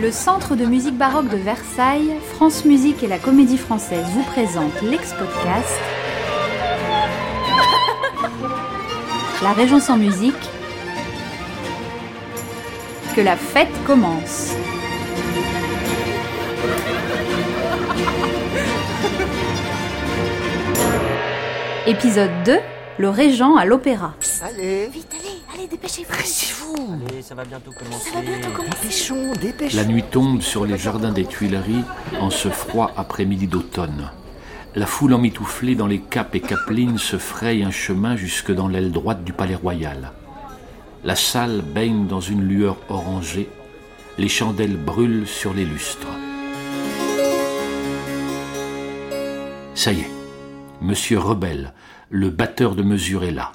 Le Centre de musique baroque de Versailles, France Musique et la Comédie Française vous présentent l'ex-podcast La Région sans musique. Que la fête commence. Épisode 2 Le Régent à l'opéra. Allez, Vite, allez, allez, dépêchez-vous. pressez-vous. Allez, ça va bientôt commencer. Ça va bientôt commencer. Dépêchons, dépêchons. La nuit tombe sur les jardins des Tuileries en ce froid après-midi d'automne. La foule emmitouflée dans les capes et capelines se fraye un chemin jusque dans l'aile droite du palais royal. La salle baigne dans une lueur orangée, les chandelles brûlent sur les lustres. Ça y est, Monsieur Rebelle, le batteur de mesure est là.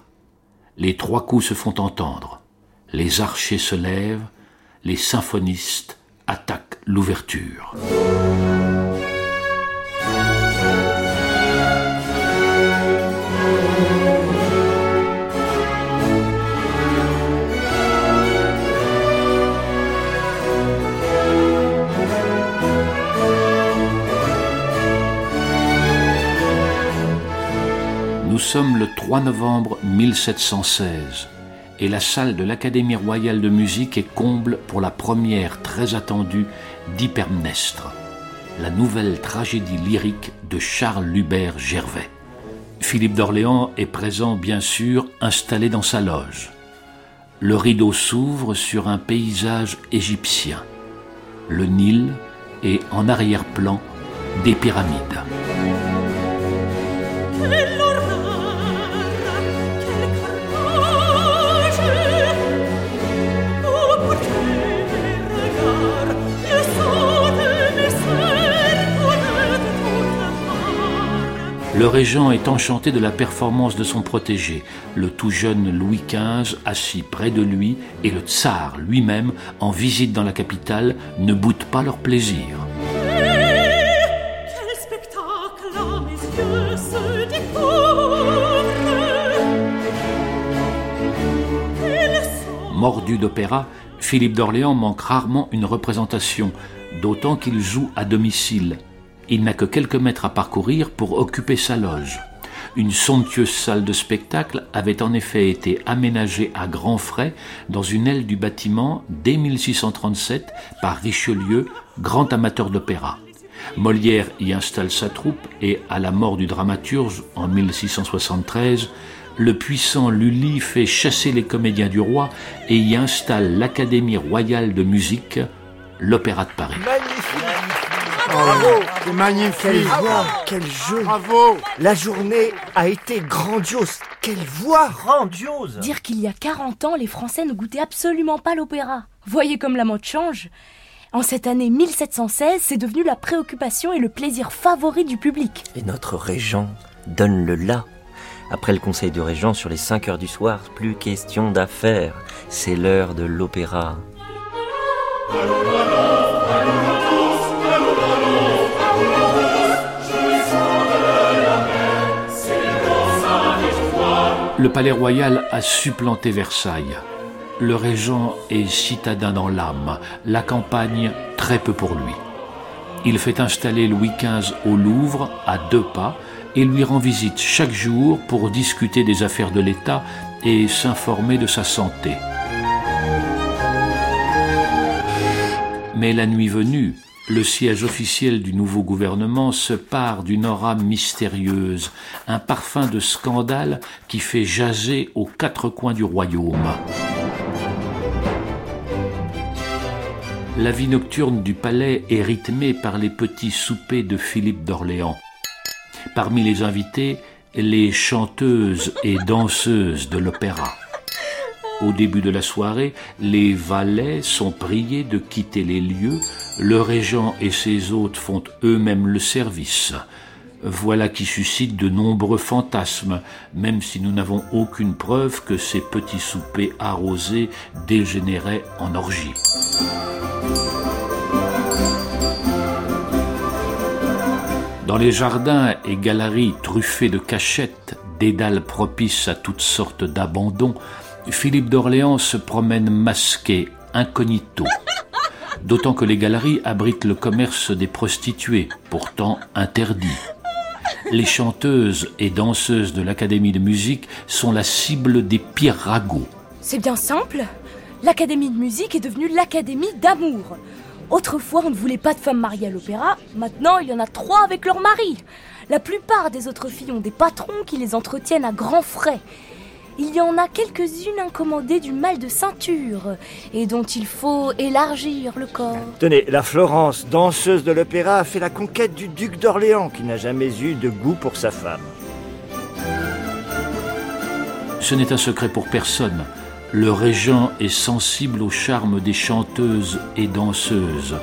Les trois coups se font entendre. Les archers se lèvent, les symphonistes attaquent l'ouverture. Nous sommes le 3 novembre 1716 et la salle de l'Académie royale de musique est comble pour la première très attendue d'Hypermnestre, la nouvelle tragédie lyrique de Charles Lubert Gervais. Philippe d'Orléans est présent bien sûr installé dans sa loge. Le rideau s'ouvre sur un paysage égyptien. Le Nil et en arrière-plan des pyramides. Régent est enchanté de la performance de son protégé, le tout jeune Louis XV assis près de lui et le tsar lui-même en visite dans la capitale ne boutent pas leur plaisir. Son Mordu d'opéra, Philippe d'Orléans manque rarement une représentation, d'autant qu'il joue à domicile. Il n'a que quelques mètres à parcourir pour occuper sa loge. Une somptueuse salle de spectacle avait en effet été aménagée à grands frais dans une aile du bâtiment dès 1637 par Richelieu, grand amateur d'opéra. Molière y installe sa troupe et, à la mort du dramaturge en 1673, le puissant Lully fait chasser les comédiens du roi et y installe l'Académie royale de musique, l'Opéra de Paris. Bravo, c'est magnifique. Quelle voix, quel jeu. Bravo. La journée a été grandiose. Quelle voix. Grandiose Dire qu'il y a 40 ans, les Français ne goûtaient absolument pas l'opéra. Voyez comme la mode change. En cette année 1716, c'est devenu la préoccupation et le plaisir favori du public. Et notre régent donne le là. Après le conseil de régent sur les 5 heures du soir, plus question d'affaires. C'est l'heure de l'opéra. Le palais royal a supplanté Versailles. Le régent est citadin dans l'âme, la campagne très peu pour lui. Il fait installer Louis XV au Louvre, à deux pas, et lui rend visite chaque jour pour discuter des affaires de l'État et s'informer de sa santé. Mais la nuit venue, le siège officiel du nouveau gouvernement se pare d'une aura mystérieuse, un parfum de scandale qui fait jaser aux quatre coins du royaume. La vie nocturne du palais est rythmée par les petits soupers de Philippe d'Orléans. Parmi les invités, les chanteuses et danseuses de l'opéra. Au début de la soirée, les valets sont priés de quitter les lieux, le régent et ses hôtes font eux-mêmes le service. Voilà qui suscite de nombreux fantasmes, même si nous n'avons aucune preuve que ces petits soupers arrosés dégénéraient en orgie. Dans les jardins et galeries truffées de cachettes, dédales propices à toutes sortes d'abandons, Philippe d'Orléans se promène masqué, incognito. d'autant que les galeries abritent le commerce des prostituées, pourtant interdit. Les chanteuses et danseuses de l'Académie de musique sont la cible des pires ragots. C'est bien simple. L'Académie de musique est devenue l'Académie d'amour. Autrefois, on ne voulait pas de femmes mariées à l'opéra. Maintenant, il y en a trois avec leur mari. La plupart des autres filles ont des patrons qui les entretiennent à grands frais. Il y en a quelques-unes incommodées du mal de ceinture et dont il faut élargir le corps. Tenez, la Florence, danseuse de l'opéra, a fait la conquête du duc d'Orléans qui n'a jamais eu de goût pour sa femme. Ce n'est un secret pour personne. Le régent est sensible au charme des chanteuses et danseuses.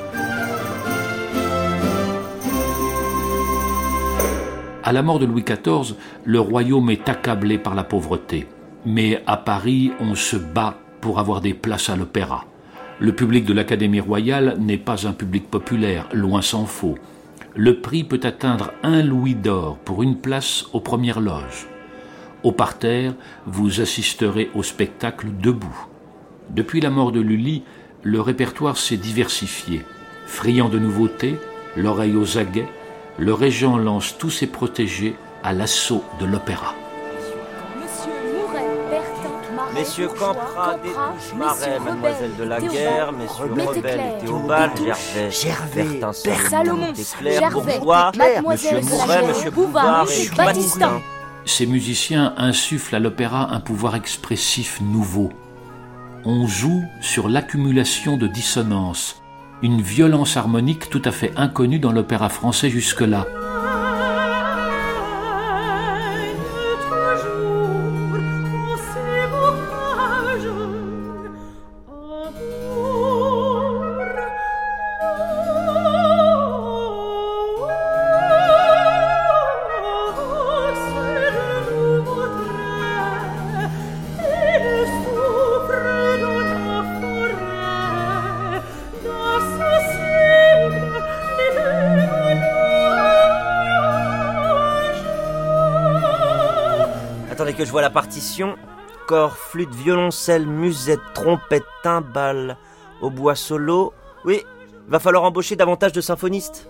À la mort de Louis XIV, le royaume est accablé par la pauvreté. Mais à Paris, on se bat pour avoir des places à l'opéra. Le public de l'Académie royale n'est pas un public populaire, loin s'en faut. Le prix peut atteindre un louis d'or pour une place aux premières loges. Au parterre, vous assisterez au spectacle debout. Depuis la mort de Lully, le répertoire s'est diversifié. Friand de nouveautés, l'oreille aux aguets, le régent lance tous ses protégés à l'assaut de l'opéra. Messieurs Campra, Détouche, Marais, Mademoiselle de la Guerre, Messieurs Rebelle, Théobald, Gervais, Gervais, Bertin, Salomon, Gervais, Bourgeois, Mademoiselle Monsieur de la Mouret, Guerre, Monsieur Bouvard, et. Battistin. Ces musiciens insufflent à l'opéra un pouvoir expressif nouveau. On joue sur l'accumulation de dissonances, une violence harmonique tout à fait inconnue dans l'opéra français jusque-là. Que je vois la partition. Corps, flûte, violoncelle, musette, trompette, timbale, au bois solo. Oui, va falloir embaucher davantage de symphonistes.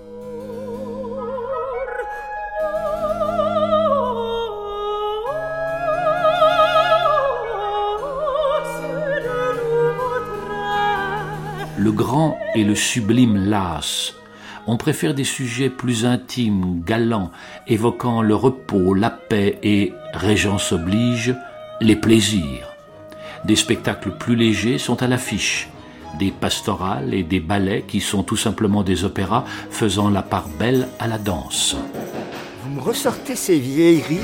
Le grand et le sublime lassent. On préfère des sujets plus intimes, galants, évoquant le repos, la paix et, régence oblige, les plaisirs. Des spectacles plus légers sont à l'affiche. Des pastorales et des ballets qui sont tout simplement des opéras faisant la part belle à la danse. Vous me ressortez ces vieilleries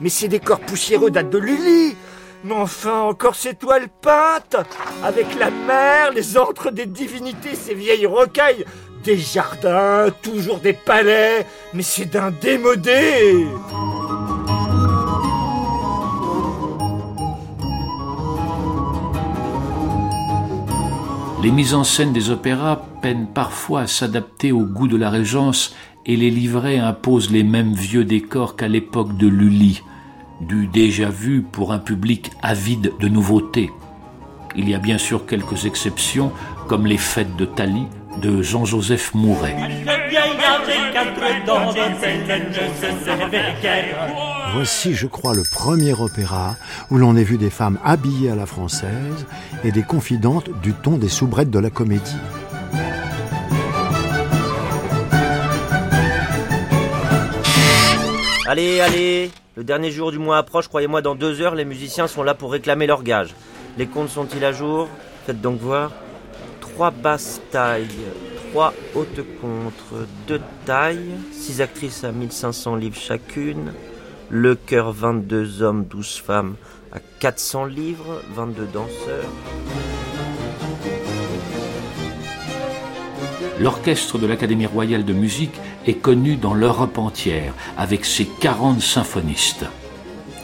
Mais ces décors poussiéreux datent de Lully Mais enfin, encore ces toiles peintes Avec la mer, les antres des divinités, ces vieilles rocailles Des jardins, toujours des palais Mais c'est d'un démodé Les mises en scène des opéras peinent parfois à s'adapter au goût de la régence et les livrets imposent les mêmes vieux décors qu'à l'époque de Lully, du déjà vu pour un public avide de nouveautés. Il y a bien sûr quelques exceptions, comme les fêtes de Thalie de Jean-Joseph Mouret. Voici, je crois, le premier opéra où l'on ait vu des femmes habillées à la française et des confidentes du ton des soubrettes de la comédie. Allez, allez Le dernier jour du mois approche, croyez-moi, dans deux heures, les musiciens sont là pour réclamer leur gage. Les comptes sont-ils à jour? Faites donc voir. Trois basses tailles, trois hautes contre, deux tailles, six actrices à 1500 livres chacune, le chœur 22 hommes, 12 femmes à 400 livres, 22 danseurs. L'orchestre de l'Académie royale de musique est connu dans l'Europe entière, avec ses 40 symphonistes.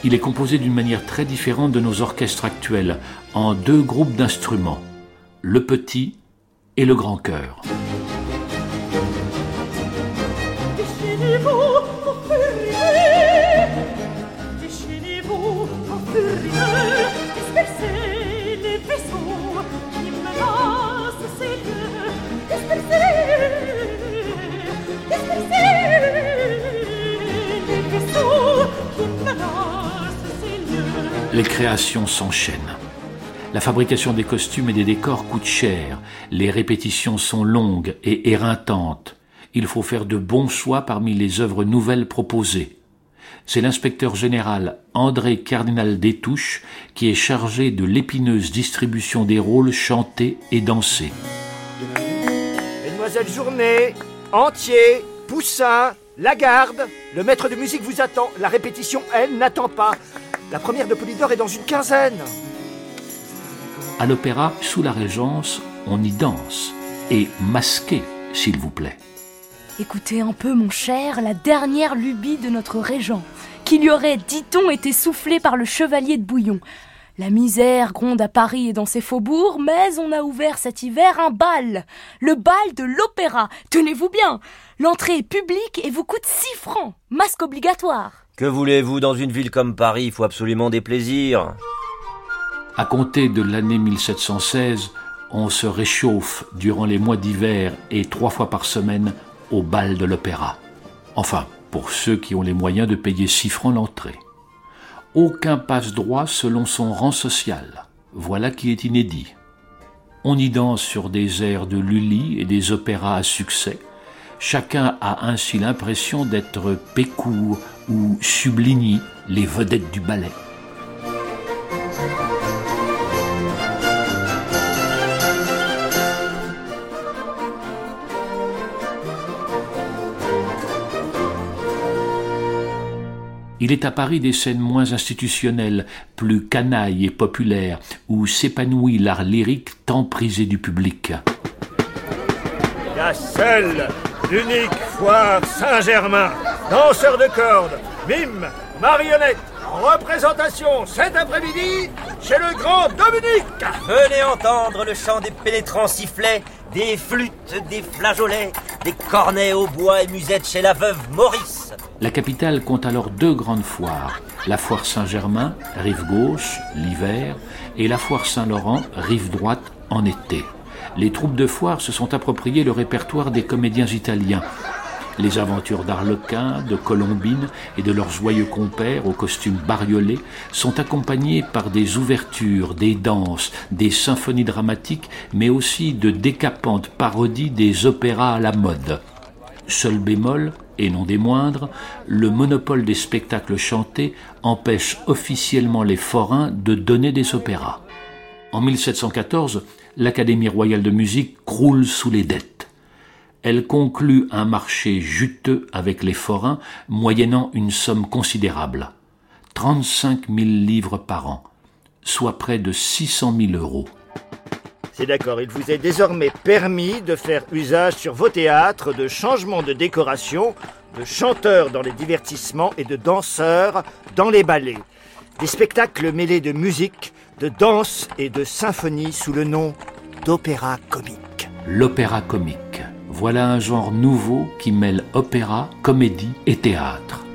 Il est composé d'une manière très différente de nos orchestres actuels, en deux groupes d'instruments, le petit et le grand cœur. Les créations s'enchaînent. La fabrication des costumes et des décors coûte cher. Les répétitions sont longues et éreintantes. Il faut faire de bons choix parmi les œuvres nouvelles proposées. C'est l'inspecteur général André Cardinal Détouche qui est chargé de l'épineuse distribution des rôles chantés et dansés. Mesdemoiselles Journée, Entier, Poussin, Lagarde, le maître de musique vous attend. La répétition, elle, n'attend pas. La première de Polydor est dans une quinzaine. À l'opéra, sous la Régence, on y danse. Et masqué, s'il vous plaît. Écoutez un peu, mon cher, la dernière lubie de notre régent, qu'il y aurait, dit-on, été soufflé par le chevalier de Bouillon. La misère gronde à Paris et dans ses faubourgs, mais on a ouvert cet hiver un bal. Le bal de l'opéra. Tenez-vous bien. L'entrée est publique et vous coûte 6 francs. Masque obligatoire. Que voulez-vous dans une ville comme Paris? Il faut absolument des plaisirs. À compter de l'année 1716, on se réchauffe durant les mois d'hiver et trois fois par semaine au bal de l'opéra. Enfin, pour ceux qui ont les moyens de payer 6 francs l'entrée. Aucun passe-droit selon son rang social. Voilà qui est inédit. On y danse sur des airs de Lully et des opéras à succès. Chacun a ainsi l'impression d'être Pécourt ou Subligny, les vedettes du ballet. Il est à Paris des scènes moins institutionnelles, plus canailles et populaires, où s'épanouit l'art lyrique tant prisé du public. La seule, l'unique foire Saint-Germain. Danseur de cordes, mime, marionnette, représentation cet après-midi chez le grand Dominique. Venez entendre le chant des pénétrants sifflets, des flûtes, des flageolets, des cornets au bois et musettes chez la veuve Maurice. La capitale compte alors deux grandes foires, la foire Saint-Germain, rive gauche, l'hiver, et la foire Saint-Laurent, rive droite, en été. Les troupes de foire se sont appropriées le répertoire des comédiens italiens. Les aventures d'Arlequin, de Colombine et de leurs joyeux compères aux costumes bariolés sont accompagnées par des ouvertures, des danses, des symphonies dramatiques, mais aussi de décapantes parodies des opéras à la mode. Seul bémol, et non des moindres, le monopole des spectacles chantés empêche officiellement les forains de donner des opéras. En 1714, l'Académie royale de musique croule sous les dettes. Elle conclut un marché juteux avec les forains, moyennant une somme considérable. 35 000 livres par an, soit près de 600 000 euros. C'est d'accord, il vous est désormais permis de faire usage sur vos théâtres de changements de décoration, de chanteurs dans les divertissements et de danseurs dans les ballets. Des spectacles mêlés de musique, de danse et de symphonie sous le nom d'opéra comique. L'opéra comique. Voilà un genre nouveau qui mêle opéra, comédie et théâtre.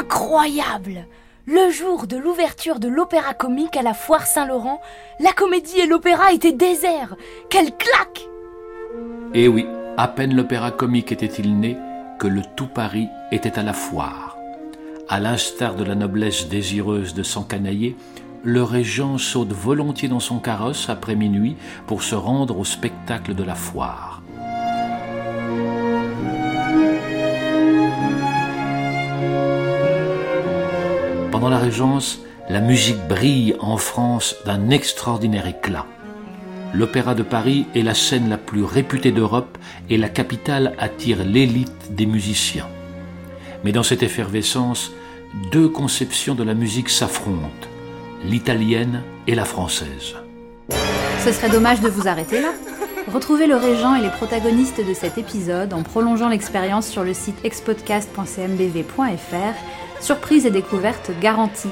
Incroyable Le jour de l'ouverture de l'opéra comique à la foire Saint-Laurent, la comédie et l'opéra étaient déserts. Quelle claque Et oui, à peine l'opéra comique était-il né que le tout Paris était à la foire. À l'instar de la noblesse désireuse de s'encanailler, le régent saute volontiers dans son carrosse après minuit pour se rendre au spectacle de la foire. Pendant la Régence, la musique brille en France d'un extraordinaire éclat. L'Opéra de Paris est la scène la plus réputée d'Europe et la capitale attire l'élite des musiciens. Mais dans cette effervescence, deux conceptions de la musique s'affrontent, l'italienne et la française. Ce serait dommage de vous arrêter là. Retrouvez le régent et les protagonistes de cet épisode en prolongeant l'expérience sur le site expodcast.cmbv.fr. Surprise et découverte garantie.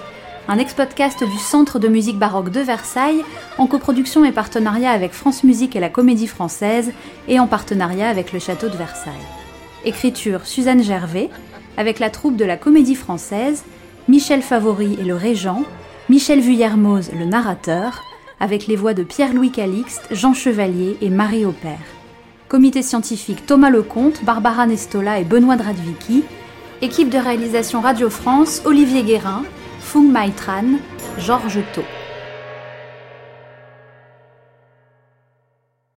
Un ex-podcast du Centre de musique baroque de Versailles, en coproduction et partenariat avec France Musique et la Comédie Française, et en partenariat avec le Château de Versailles. Écriture Suzanne Gervais, avec la troupe de la Comédie Française, Michel Favori et le Régent, Michel Vuillermoz le narrateur, avec les voix de Pierre-Louis Calixte, Jean Chevalier et Marie Aupert. Comité scientifique Thomas Lecomte, Barbara Nestola et Benoît Dradvicki. Équipe de réalisation Radio France, Olivier Guérin, Fung Mai Tran, Georges Tau.